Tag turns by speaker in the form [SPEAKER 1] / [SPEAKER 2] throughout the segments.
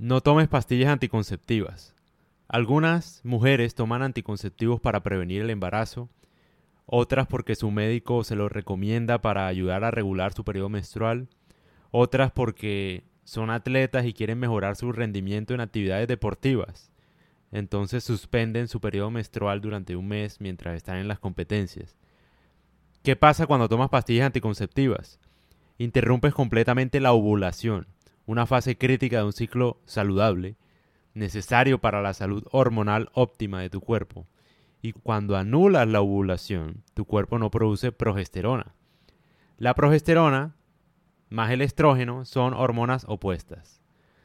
[SPEAKER 1] No tomes pastillas anticonceptivas. Algunas mujeres toman anticonceptivos para prevenir el embarazo, otras porque su médico se los recomienda para ayudar a regular su periodo menstrual, otras porque son atletas y quieren mejorar su rendimiento en actividades deportivas. Entonces suspenden su periodo menstrual durante un mes mientras están en las competencias. ¿Qué pasa cuando tomas pastillas anticonceptivas? Interrumpes completamente la ovulación, una fase crítica de un ciclo saludable, necesario para la salud hormonal óptima de tu cuerpo. Y cuando anulas la ovulación, tu cuerpo no produce progesterona. La progesterona más el estrógeno son hormonas opuestas.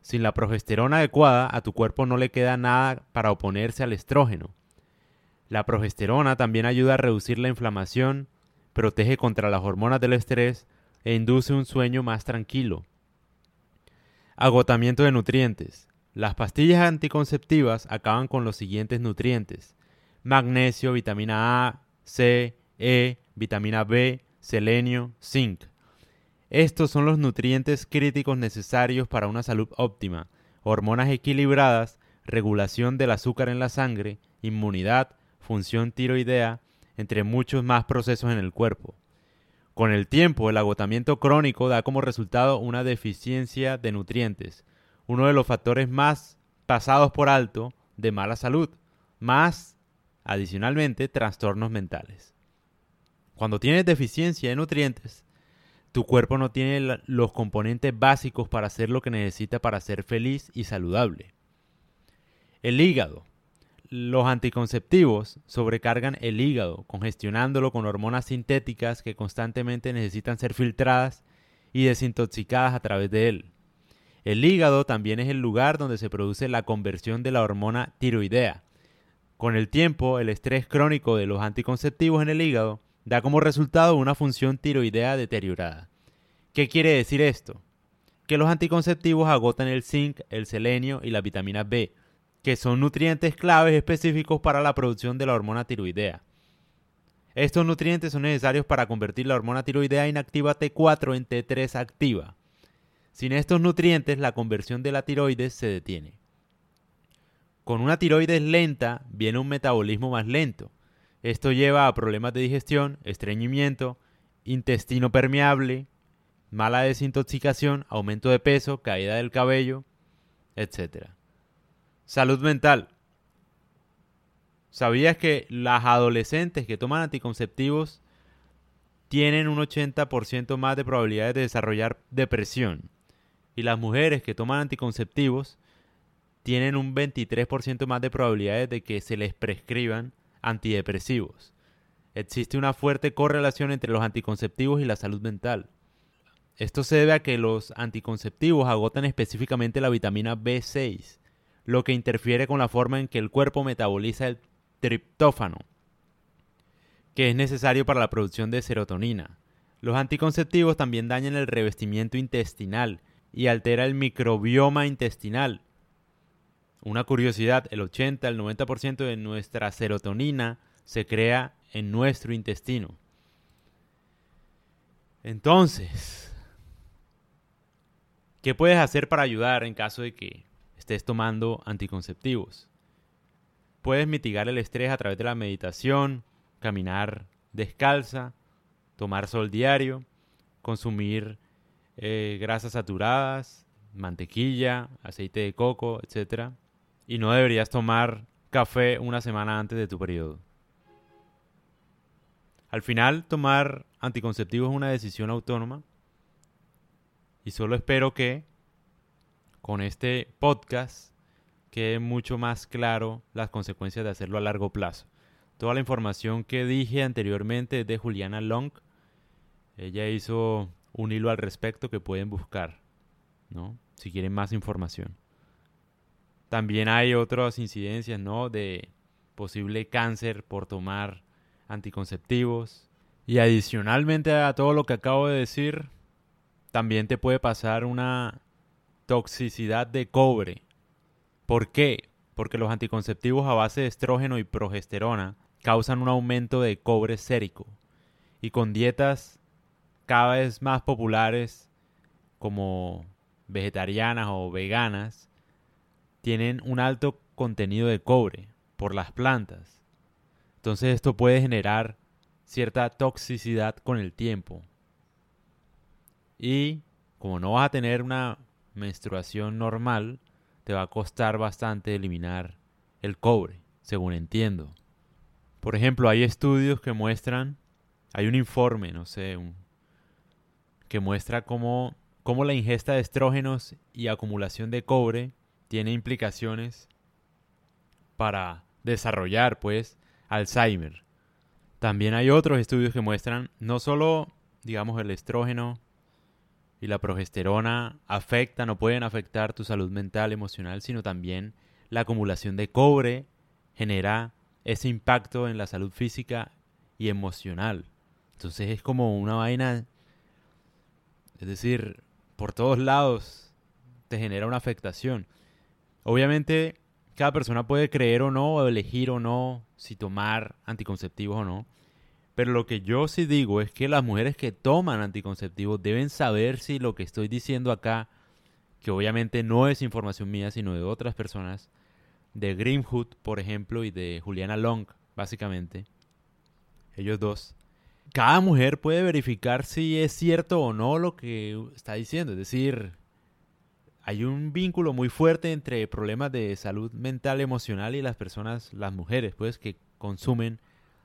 [SPEAKER 1] Sin la progesterona adecuada, a tu cuerpo no le queda nada para oponerse al estrógeno. La progesterona también ayuda a reducir la inflamación, protege contra las hormonas del estrés e induce un sueño más tranquilo. Agotamiento de nutrientes. Las pastillas anticonceptivas acaban con los siguientes nutrientes: magnesio, vitamina A, C, E, vitamina B, selenio, zinc. Estos son los nutrientes críticos necesarios para una salud óptima, hormonas equilibradas, regulación del azúcar en la sangre, inmunidad, función tiroidea, entre muchos más procesos en el cuerpo. Con el tiempo, el agotamiento crónico da como resultado una deficiencia de nutrientes, uno de los factores más pasados por alto de mala salud, más, adicionalmente, trastornos mentales. Cuando tienes deficiencia de nutrientes, tu cuerpo no tiene los componentes básicos para hacer lo que necesita para ser feliz y saludable. El hígado. Los anticonceptivos sobrecargan el hígado, congestionándolo con hormonas sintéticas que constantemente necesitan ser filtradas y desintoxicadas a través de él. El hígado también es el lugar donde se produce la conversión de la hormona tiroidea. Con el tiempo, el estrés crónico de los anticonceptivos en el hígado da como resultado una función tiroidea deteriorada. ¿Qué quiere decir esto? Que los anticonceptivos agotan el zinc, el selenio y la vitamina B, que son nutrientes claves específicos para la producción de la hormona tiroidea. Estos nutrientes son necesarios para convertir la hormona tiroidea inactiva T4 en T3 activa. Sin estos nutrientes, la conversión de la tiroides se detiene. Con una tiroides lenta viene un metabolismo más lento, esto lleva a problemas de digestión, estreñimiento, intestino permeable, mala desintoxicación, aumento de peso, caída del cabello, etc. Salud mental. ¿Sabías que las adolescentes que toman anticonceptivos tienen un 80% más de probabilidades de desarrollar depresión? Y las mujeres que toman anticonceptivos tienen un 23% más de probabilidades de que se les prescriban antidepresivos. Existe una fuerte correlación entre los anticonceptivos y la salud mental. Esto se debe a que los anticonceptivos agotan específicamente la vitamina B6, lo que interfiere con la forma en que el cuerpo metaboliza el triptófano, que es necesario para la producción de serotonina. Los anticonceptivos también dañan el revestimiento intestinal y altera el microbioma intestinal, una curiosidad, el 80 al 90% de nuestra serotonina se crea en nuestro intestino. Entonces, ¿qué puedes hacer para ayudar en caso de que estés tomando anticonceptivos? Puedes mitigar el estrés a través de la meditación, caminar descalza, tomar sol diario, consumir eh, grasas saturadas, mantequilla, aceite de coco, etc y no deberías tomar café una semana antes de tu periodo. Al final, tomar anticonceptivos es una decisión autónoma y solo espero que con este podcast quede mucho más claro las consecuencias de hacerlo a largo plazo. Toda la información que dije anteriormente es de Juliana Long. Ella hizo un hilo al respecto que pueden buscar, ¿no? Si quieren más información. También hay otras incidencias, ¿no? De posible cáncer por tomar anticonceptivos. Y adicionalmente a todo lo que acabo de decir, también te puede pasar una toxicidad de cobre. ¿Por qué? Porque los anticonceptivos a base de estrógeno y progesterona causan un aumento de cobre sérico. Y con dietas cada vez más populares como vegetarianas o veganas, tienen un alto contenido de cobre por las plantas. Entonces esto puede generar cierta toxicidad con el tiempo. Y como no vas a tener una menstruación normal, te va a costar bastante eliminar el cobre, según entiendo. Por ejemplo, hay estudios que muestran, hay un informe, no sé, que muestra cómo, cómo la ingesta de estrógenos y acumulación de cobre tiene implicaciones para desarrollar, pues, Alzheimer. También hay otros estudios que muestran no solo, digamos, el estrógeno y la progesterona afectan o pueden afectar tu salud mental, emocional, sino también la acumulación de cobre genera ese impacto en la salud física y emocional. Entonces es como una vaina, es decir, por todos lados te genera una afectación. Obviamente cada persona puede creer o no, o elegir o no si tomar anticonceptivos o no. Pero lo que yo sí digo es que las mujeres que toman anticonceptivos deben saber si lo que estoy diciendo acá, que obviamente no es información mía, sino de otras personas, de Grimhood, por ejemplo, y de Juliana Long, básicamente, ellos dos, cada mujer puede verificar si es cierto o no lo que está diciendo. Es decir, hay un vínculo muy fuerte entre problemas de salud mental, emocional y las personas, las mujeres, pues, que consumen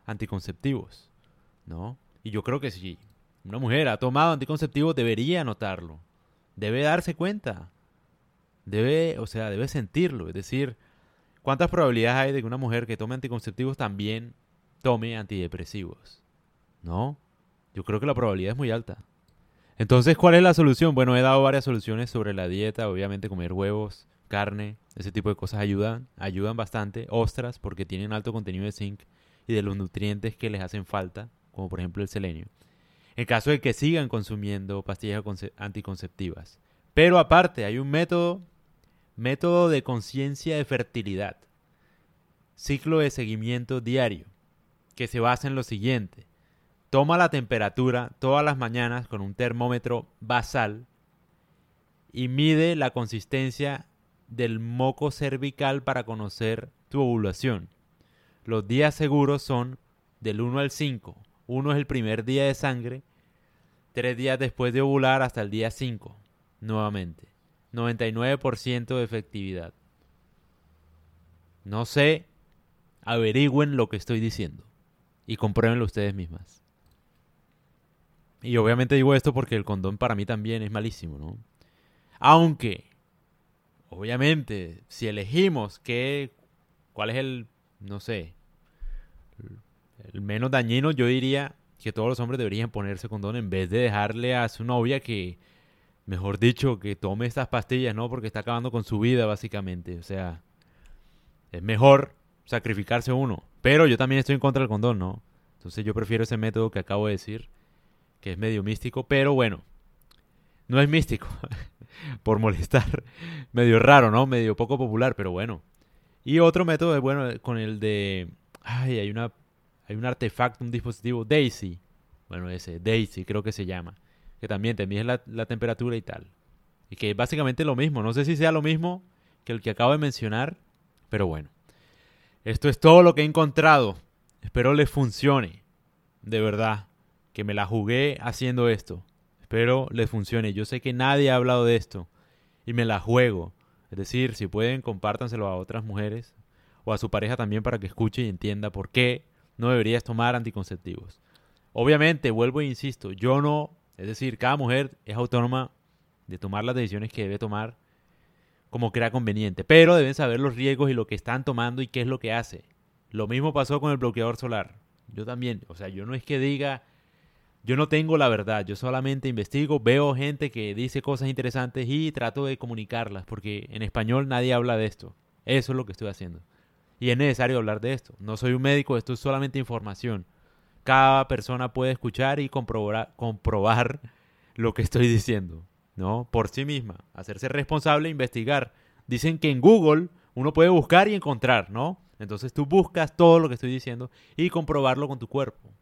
[SPEAKER 1] anticonceptivos. ¿No? Y yo creo que si una mujer ha tomado anticonceptivos debería notarlo, debe darse cuenta, debe, o sea, debe sentirlo, es decir, ¿cuántas probabilidades hay de que una mujer que tome anticonceptivos también tome antidepresivos? ¿No? Yo creo que la probabilidad es muy alta. Entonces, ¿cuál es la solución? Bueno, he dado varias soluciones sobre la dieta, obviamente comer huevos, carne, ese tipo de cosas ayudan, ayudan bastante, ostras porque tienen alto contenido de zinc y de los nutrientes que les hacen falta como por ejemplo el selenio, en caso de que sigan consumiendo pastillas anticonceptivas. Pero aparte, hay un método, método de conciencia de fertilidad, ciclo de seguimiento diario, que se basa en lo siguiente. Toma la temperatura todas las mañanas con un termómetro basal y mide la consistencia del moco cervical para conocer tu ovulación. Los días seguros son del 1 al 5, uno es el primer día de sangre, tres días después de ovular hasta el día 5, nuevamente. 99% de efectividad. No sé, averigüen lo que estoy diciendo y compruébenlo ustedes mismas. Y obviamente digo esto porque el condón para mí también es malísimo, ¿no? Aunque, obviamente, si elegimos qué, cuál es el, no sé, el menos dañino, yo diría que todos los hombres deberían ponerse condón en vez de dejarle a su novia que, mejor dicho, que tome estas pastillas, ¿no? Porque está acabando con su vida, básicamente. O sea, es mejor sacrificarse uno. Pero yo también estoy en contra del condón, ¿no? Entonces yo prefiero ese método que acabo de decir, que es medio místico, pero bueno, no es místico, por molestar, medio raro, ¿no? Medio poco popular, pero bueno. Y otro método es, bueno, con el de... Ay, hay una hay un artefacto, un dispositivo Daisy, bueno, ese Daisy creo que se llama, que también te mide la, temperatura y tal. Y que es básicamente lo mismo, no sé si sea lo mismo que el que acabo de mencionar, pero bueno. Esto es todo lo que he encontrado. Espero les funcione. De verdad, que me la jugué haciendo esto. Espero les funcione. Yo sé que nadie ha hablado de esto y me la juego. Es decir, si pueden, compártanselo a otras mujeres o a su pareja también para que escuche y entienda por qué no deberías tomar anticonceptivos. Obviamente, vuelvo e insisto, yo no, es decir, cada mujer es autónoma de tomar las decisiones que debe tomar como crea conveniente, pero deben saber los riesgos y lo que están tomando y qué es lo que hace. Lo mismo pasó con el bloqueador solar. Yo también, o sea, yo no es que diga, yo no tengo la verdad, yo solamente investigo, veo gente que dice cosas interesantes y trato de comunicarlas, porque en español nadie habla de esto. Eso es lo que estoy haciendo. Y es necesario hablar de esto. No soy un médico, esto es solamente información. Cada persona puede escuchar y comprobar, comprobar lo que estoy diciendo, ¿no? Por sí misma. Hacerse responsable e investigar. Dicen que en Google uno puede buscar y encontrar, ¿no? Entonces tú buscas todo lo que estoy diciendo y comprobarlo con tu cuerpo.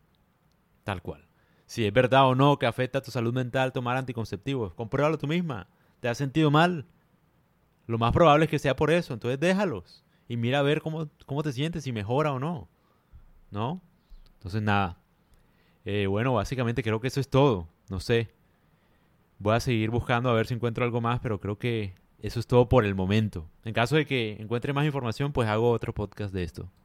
[SPEAKER 1] Tal cual. Si es verdad o no que afecta a tu salud mental tomar anticonceptivos, compruébalo tú misma. ¿Te has sentido mal? Lo más probable es que sea por eso. Entonces déjalos. Y mira a ver cómo, cómo te sientes, si mejora o no. ¿No? Entonces nada. Eh, bueno, básicamente creo que eso es todo. No sé. Voy a seguir buscando a ver si encuentro algo más, pero creo que eso es todo por el momento. En caso de que encuentre más información, pues hago otro podcast de esto.